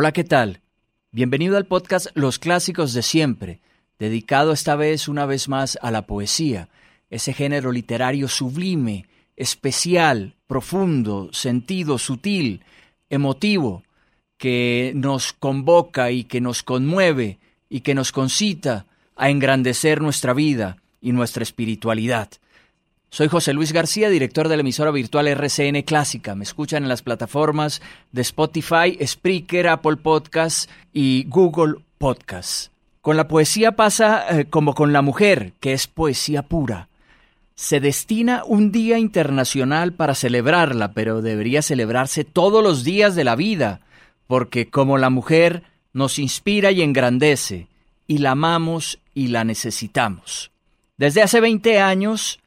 Hola, ¿qué tal? Bienvenido al podcast Los Clásicos de Siempre, dedicado esta vez una vez más a la poesía, ese género literario sublime, especial, profundo, sentido, sutil, emotivo, que nos convoca y que nos conmueve y que nos concita a engrandecer nuestra vida y nuestra espiritualidad. Soy José Luis García, director de la emisora virtual RCN Clásica. Me escuchan en las plataformas de Spotify, Spreaker, Apple Podcasts y Google Podcasts. Con la poesía pasa eh, como con la mujer, que es poesía pura. Se destina un día internacional para celebrarla, pero debería celebrarse todos los días de la vida, porque como la mujer nos inspira y engrandece, y la amamos y la necesitamos. Desde hace 20 años,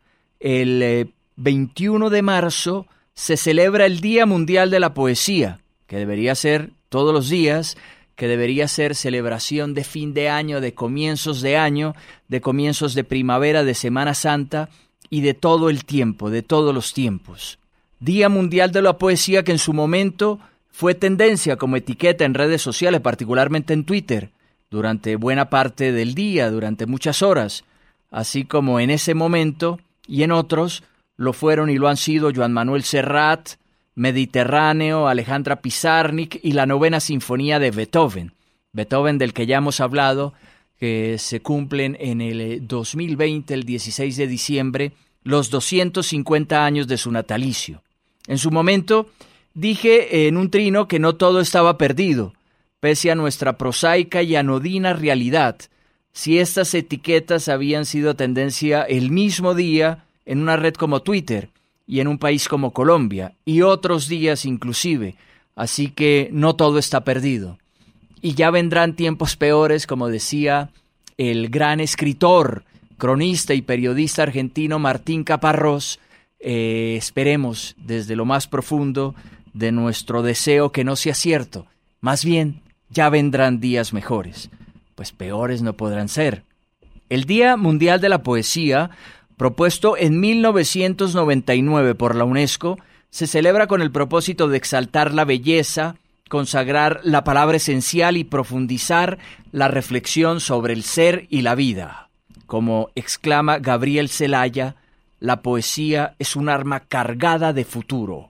el 21 eh, de marzo se celebra el Día Mundial de la Poesía, que debería ser todos los días, que debería ser celebración de fin de año, de comienzos de año, de comienzos de primavera, de Semana Santa y de todo el tiempo, de todos los tiempos. Día Mundial de la Poesía que en su momento fue tendencia como etiqueta en redes sociales, particularmente en Twitter, durante buena parte del día, durante muchas horas, así como en ese momento y en otros lo fueron y lo han sido Joan Manuel Serrat, Mediterráneo, Alejandra Pizarnik y la novena sinfonía de Beethoven. Beethoven del que ya hemos hablado, que se cumplen en el 2020, el 16 de diciembre, los 250 años de su natalicio. En su momento dije en un trino que no todo estaba perdido, pese a nuestra prosaica y anodina realidad, si estas etiquetas habían sido tendencia el mismo día en una red como Twitter y en un país como Colombia, y otros días inclusive, así que no todo está perdido. Y ya vendrán tiempos peores, como decía el gran escritor, cronista y periodista argentino Martín Caparrós, eh, esperemos desde lo más profundo de nuestro deseo que no sea cierto, más bien ya vendrán días mejores pues peores no podrán ser. El Día Mundial de la Poesía, propuesto en 1999 por la UNESCO, se celebra con el propósito de exaltar la belleza, consagrar la palabra esencial y profundizar la reflexión sobre el ser y la vida. Como exclama Gabriel Celaya, la poesía es un arma cargada de futuro.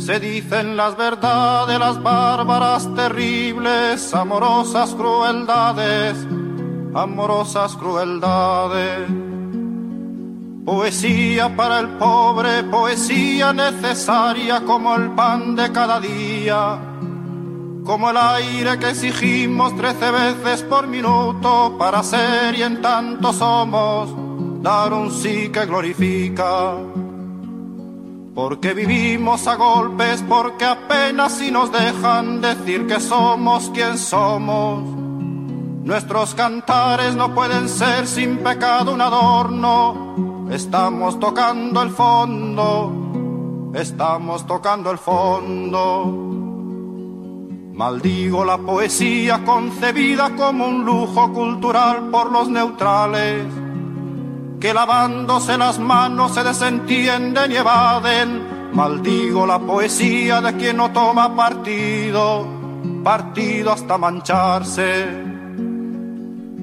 se dicen las verdades, las bárbaras, terribles, amorosas crueldades, amorosas crueldades. Poesía para el pobre, poesía necesaria como el pan de cada día, como el aire que exigimos trece veces por minuto para ser y en tanto somos, dar un sí que glorifica porque vivimos a golpes, porque apenas si nos dejan decir que somos quien somos. Nuestros cantares no pueden ser sin pecado un adorno. Estamos tocando el fondo, estamos tocando el fondo. Maldigo la poesía concebida como un lujo cultural por los neutrales que lavándose las manos se desentienden y evaden. Maldigo la poesía de quien no toma partido, partido hasta mancharse.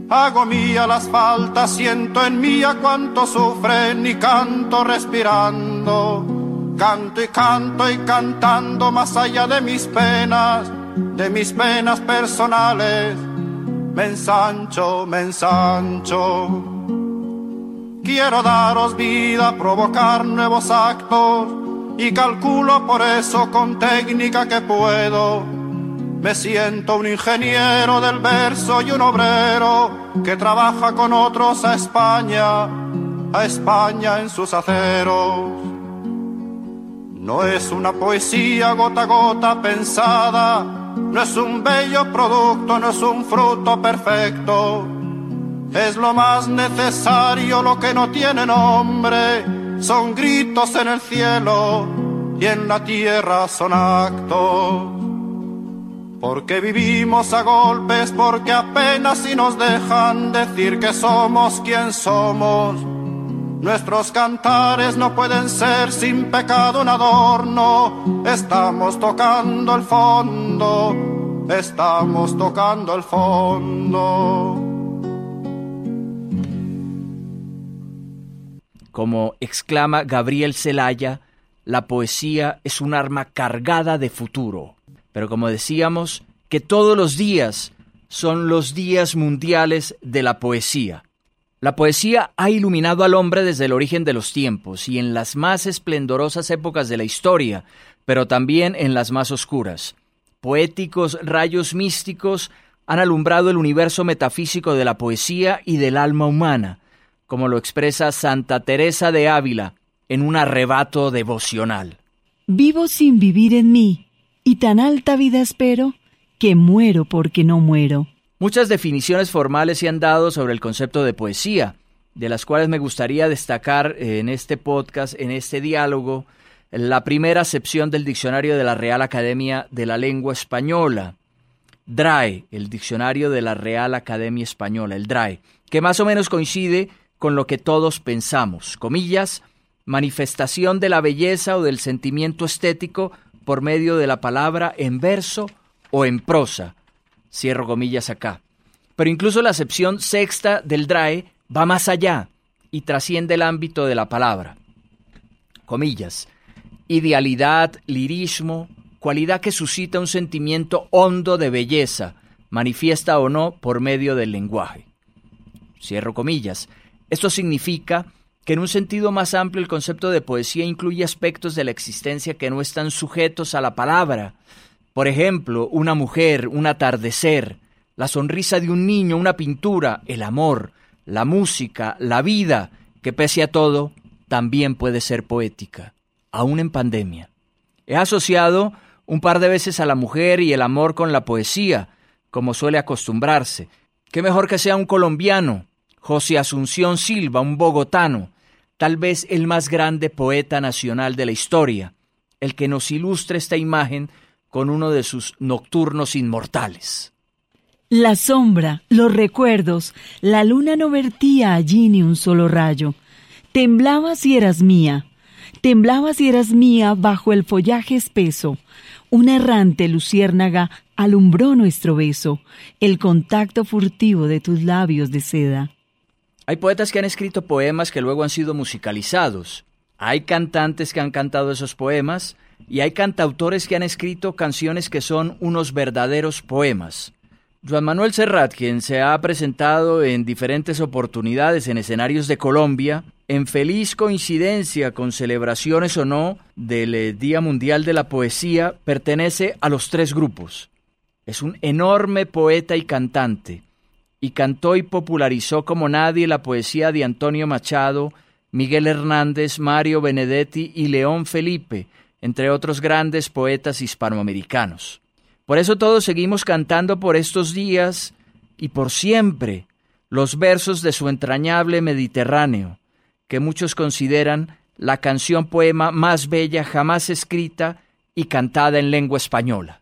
Hago mía las faltas, siento en mía cuánto sufren y canto respirando. Canto y canto y cantando más allá de mis penas, de mis penas personales. Me ensancho, me ensancho. Quiero daros vida, provocar nuevos actos y calculo por eso con técnica que puedo. Me siento un ingeniero del verso y un obrero que trabaja con otros a España, a España en sus aceros. No es una poesía gota a gota pensada, no es un bello producto, no es un fruto perfecto. Es lo más necesario, lo que no tiene nombre, son gritos en el cielo y en la tierra son actos. Porque vivimos a golpes, porque apenas si nos dejan decir que somos quien somos. Nuestros cantares no pueden ser sin pecado un adorno. Estamos tocando el fondo, estamos tocando el fondo. Como exclama Gabriel Celaya, la poesía es un arma cargada de futuro. Pero como decíamos, que todos los días son los días mundiales de la poesía. La poesía ha iluminado al hombre desde el origen de los tiempos y en las más esplendorosas épocas de la historia, pero también en las más oscuras. Poéticos rayos místicos han alumbrado el universo metafísico de la poesía y del alma humana, como lo expresa Santa Teresa de Ávila en un arrebato devocional. Vivo sin vivir en mí, y tan alta vida espero, que muero porque no muero. Muchas definiciones formales se han dado sobre el concepto de poesía, de las cuales me gustaría destacar en este podcast, en este diálogo, la primera acepción del diccionario de la Real Academia de la Lengua Española, DRAE, el diccionario de la Real Academia Española, el DRAE, que más o menos coincide con lo que todos pensamos, comillas, manifestación de la belleza o del sentimiento estético por medio de la palabra en verso o en prosa. Cierro comillas acá. Pero incluso la acepción sexta del DRAE va más allá y trasciende el ámbito de la palabra. Comillas. Idealidad, lirismo, cualidad que suscita un sentimiento hondo de belleza, manifiesta o no por medio del lenguaje. Cierro comillas. Esto significa que en un sentido más amplio el concepto de poesía incluye aspectos de la existencia que no están sujetos a la palabra. Por ejemplo, una mujer, un atardecer, la sonrisa de un niño, una pintura, el amor, la música, la vida, que pese a todo, también puede ser poética, aún en pandemia. He asociado un par de veces a la mujer y el amor con la poesía, como suele acostumbrarse. Qué mejor que sea un colombiano, José Asunción Silva, un bogotano, tal vez el más grande poeta nacional de la historia, el que nos ilustra esta imagen con uno de sus nocturnos inmortales. La sombra, los recuerdos, la luna no vertía allí ni un solo rayo. Temblaba si eras mía, temblaba si eras mía bajo el follaje espeso. Una errante luciérnaga alumbró nuestro beso, el contacto furtivo de tus labios de seda. Hay poetas que han escrito poemas que luego han sido musicalizados. Hay cantantes que han cantado esos poemas y hay cantautores que han escrito canciones que son unos verdaderos poemas. Juan Manuel Serrat, quien se ha presentado en diferentes oportunidades en escenarios de Colombia, en feliz coincidencia con celebraciones o no del eh, Día Mundial de la Poesía, pertenece a los tres grupos. Es un enorme poeta y cantante y cantó y popularizó como nadie la poesía de Antonio Machado, Miguel Hernández, Mario Benedetti y León Felipe, entre otros grandes poetas hispanoamericanos. Por eso todos seguimos cantando por estos días y por siempre los versos de su entrañable Mediterráneo, que muchos consideran la canción poema más bella jamás escrita y cantada en lengua española.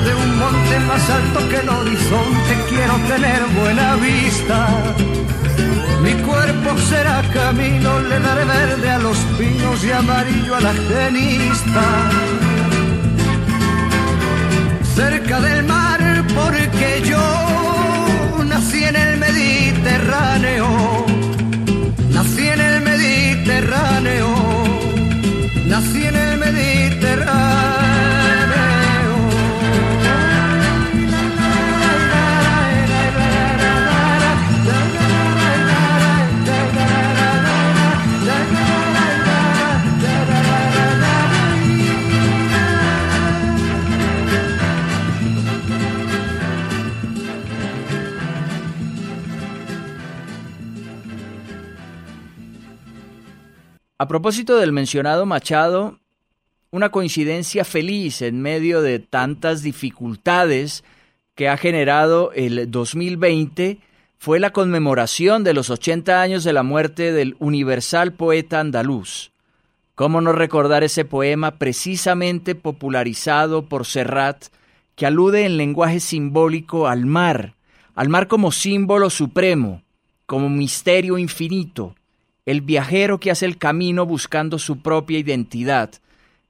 de un monte más alto que el horizonte quiero tener buena vista. Mi cuerpo será camino, le daré verde a los pinos y amarillo a la genista. Cerca del mar, porque yo nací en el Mediterráneo. Nací en el Mediterráneo. Nací en el Mediterráneo. A propósito del mencionado Machado, una coincidencia feliz en medio de tantas dificultades que ha generado el 2020 fue la conmemoración de los 80 años de la muerte del universal poeta andaluz. ¿Cómo no recordar ese poema precisamente popularizado por Serrat que alude en lenguaje simbólico al mar, al mar como símbolo supremo, como misterio infinito, el viajero que hace el camino buscando su propia identidad,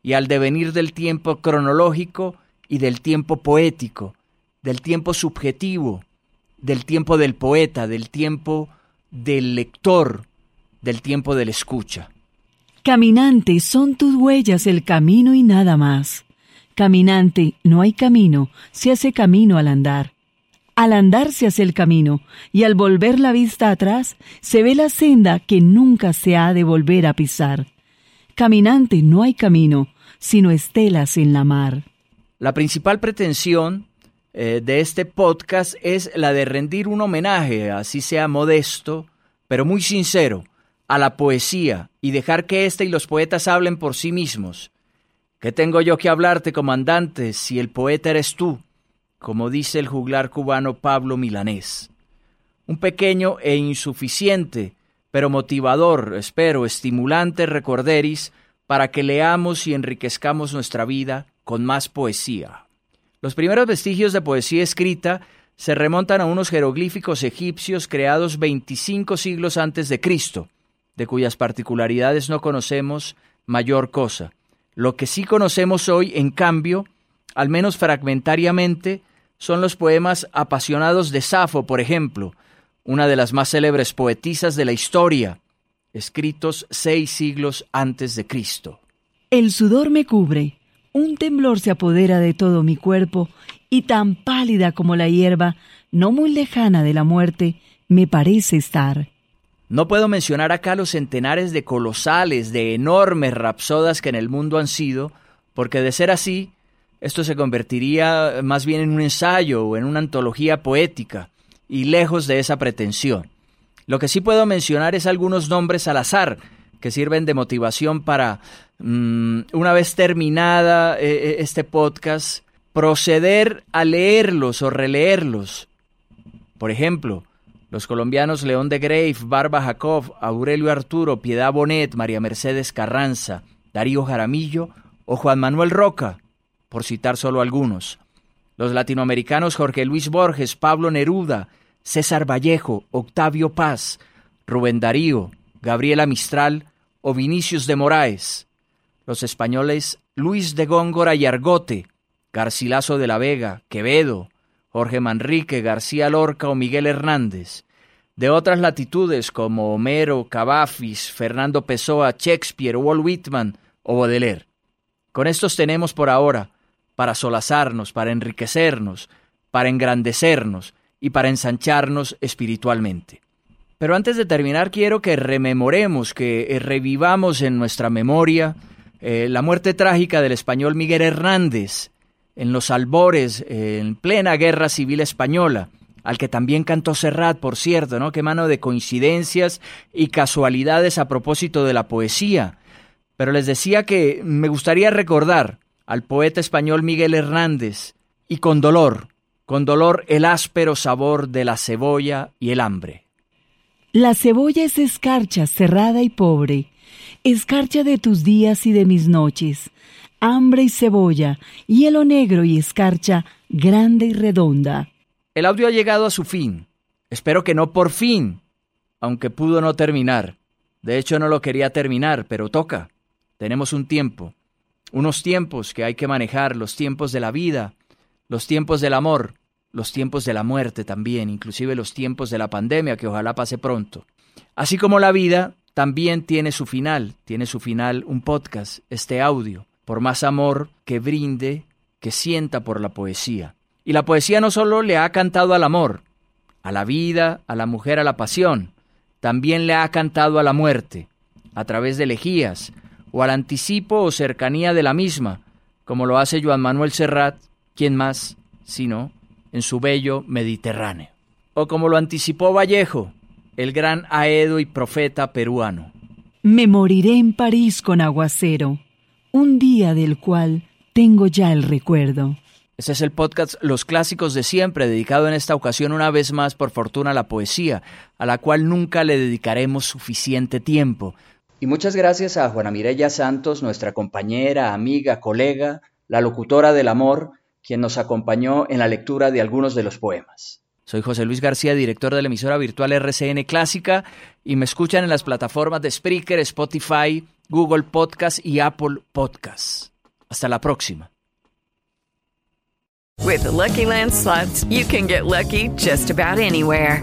y al devenir del tiempo cronológico y del tiempo poético, del tiempo subjetivo, del tiempo del poeta, del tiempo del lector, del tiempo del escucha. Caminante, son tus huellas el camino y nada más. Caminante, no hay camino, se hace camino al andar. Al andar se hace el camino, y al volver la vista atrás, se ve la senda que nunca se ha de volver a pisar. Caminante no hay camino, sino estelas en la mar. La principal pretensión eh, de este podcast es la de rendir un homenaje, así sea modesto, pero muy sincero, a la poesía y dejar que éste y los poetas hablen por sí mismos. ¿Qué tengo yo que hablarte, comandante, si el poeta eres tú? Como dice el juglar cubano Pablo Milanés. Un pequeño e insuficiente, pero motivador, espero, estimulante recorderis para que leamos y enriquezcamos nuestra vida con más poesía. Los primeros vestigios de poesía escrita se remontan a unos jeroglíficos egipcios creados 25 siglos antes de Cristo, de cuyas particularidades no conocemos mayor cosa. Lo que sí conocemos hoy, en cambio, al menos fragmentariamente, son los poemas apasionados de Safo, por ejemplo, una de las más célebres poetisas de la historia, escritos seis siglos antes de Cristo. El sudor me cubre, Un temblor se apodera de todo mi cuerpo y tan pálida como la hierba, no muy lejana de la muerte, me parece estar. No puedo mencionar acá los centenares de colosales, de enormes rapsodas que en el mundo han sido, porque de ser así, esto se convertiría más bien en un ensayo o en una antología poética, y lejos de esa pretensión. Lo que sí puedo mencionar es algunos nombres al azar, que sirven de motivación para, mm, una vez terminada eh, eh, este podcast, proceder a leerlos o releerlos. Por ejemplo, los colombianos León de Grave, Barba Jacob, Aurelio Arturo, Piedad Bonet, María Mercedes Carranza, Darío Jaramillo o Juan Manuel Roca, por citar solo algunos. Los latinoamericanos Jorge Luis Borges, Pablo Neruda, César Vallejo, Octavio Paz, Rubén Darío, Gabriela Mistral o Vinicius de Moraes. Los españoles Luis de Góngora y Argote, Garcilaso de la Vega, Quevedo, Jorge Manrique, García Lorca o Miguel Hernández. De otras latitudes como Homero, Cavafis, Fernando Pessoa, Shakespeare, Walt Whitman o Baudelaire. Con estos tenemos por ahora para solazarnos, para enriquecernos, para engrandecernos y para ensancharnos espiritualmente. Pero antes de terminar quiero que rememoremos, que eh, revivamos en nuestra memoria eh, la muerte trágica del español Miguel Hernández en los albores, eh, en plena guerra civil española, al que también cantó Serrat, por cierto, ¿no? Qué mano de coincidencias y casualidades a propósito de la poesía. Pero les decía que me gustaría recordar al poeta español Miguel Hernández y con dolor, con dolor el áspero sabor de la cebolla y el hambre. La cebolla es escarcha, cerrada y pobre, escarcha de tus días y de mis noches, hambre y cebolla, hielo negro y escarcha grande y redonda. El audio ha llegado a su fin. Espero que no por fin, aunque pudo no terminar. De hecho no lo quería terminar, pero toca. Tenemos un tiempo, unos tiempos que hay que manejar, los tiempos de la vida, los tiempos del amor, los tiempos de la muerte también, inclusive los tiempos de la pandemia, que ojalá pase pronto. Así como la vida también tiene su final, tiene su final un podcast, este audio, por más amor que brinde, que sienta por la poesía. Y la poesía no solo le ha cantado al amor, a la vida, a la mujer, a la pasión, también le ha cantado a la muerte, a través de elegías, o al anticipo o cercanía de la misma, como lo hace Joan Manuel Serrat, quien más, sino en su bello Mediterráneo. O como lo anticipó Vallejo, el gran aedo y profeta peruano. Me moriré en París con aguacero, un día del cual tengo ya el recuerdo. Este es el podcast Los Clásicos de Siempre, dedicado en esta ocasión una vez más por fortuna a la poesía, a la cual nunca le dedicaremos suficiente tiempo. Y muchas gracias a Juana Mireya Santos, nuestra compañera, amiga, colega, la locutora del amor, quien nos acompañó en la lectura de algunos de los poemas. Soy José Luis García, director de la emisora virtual RCN Clásica, y me escuchan en las plataformas de Spreaker, Spotify, Google Podcast y Apple Podcast. Hasta la próxima. With Lucky Land slots, you can get lucky just about anywhere.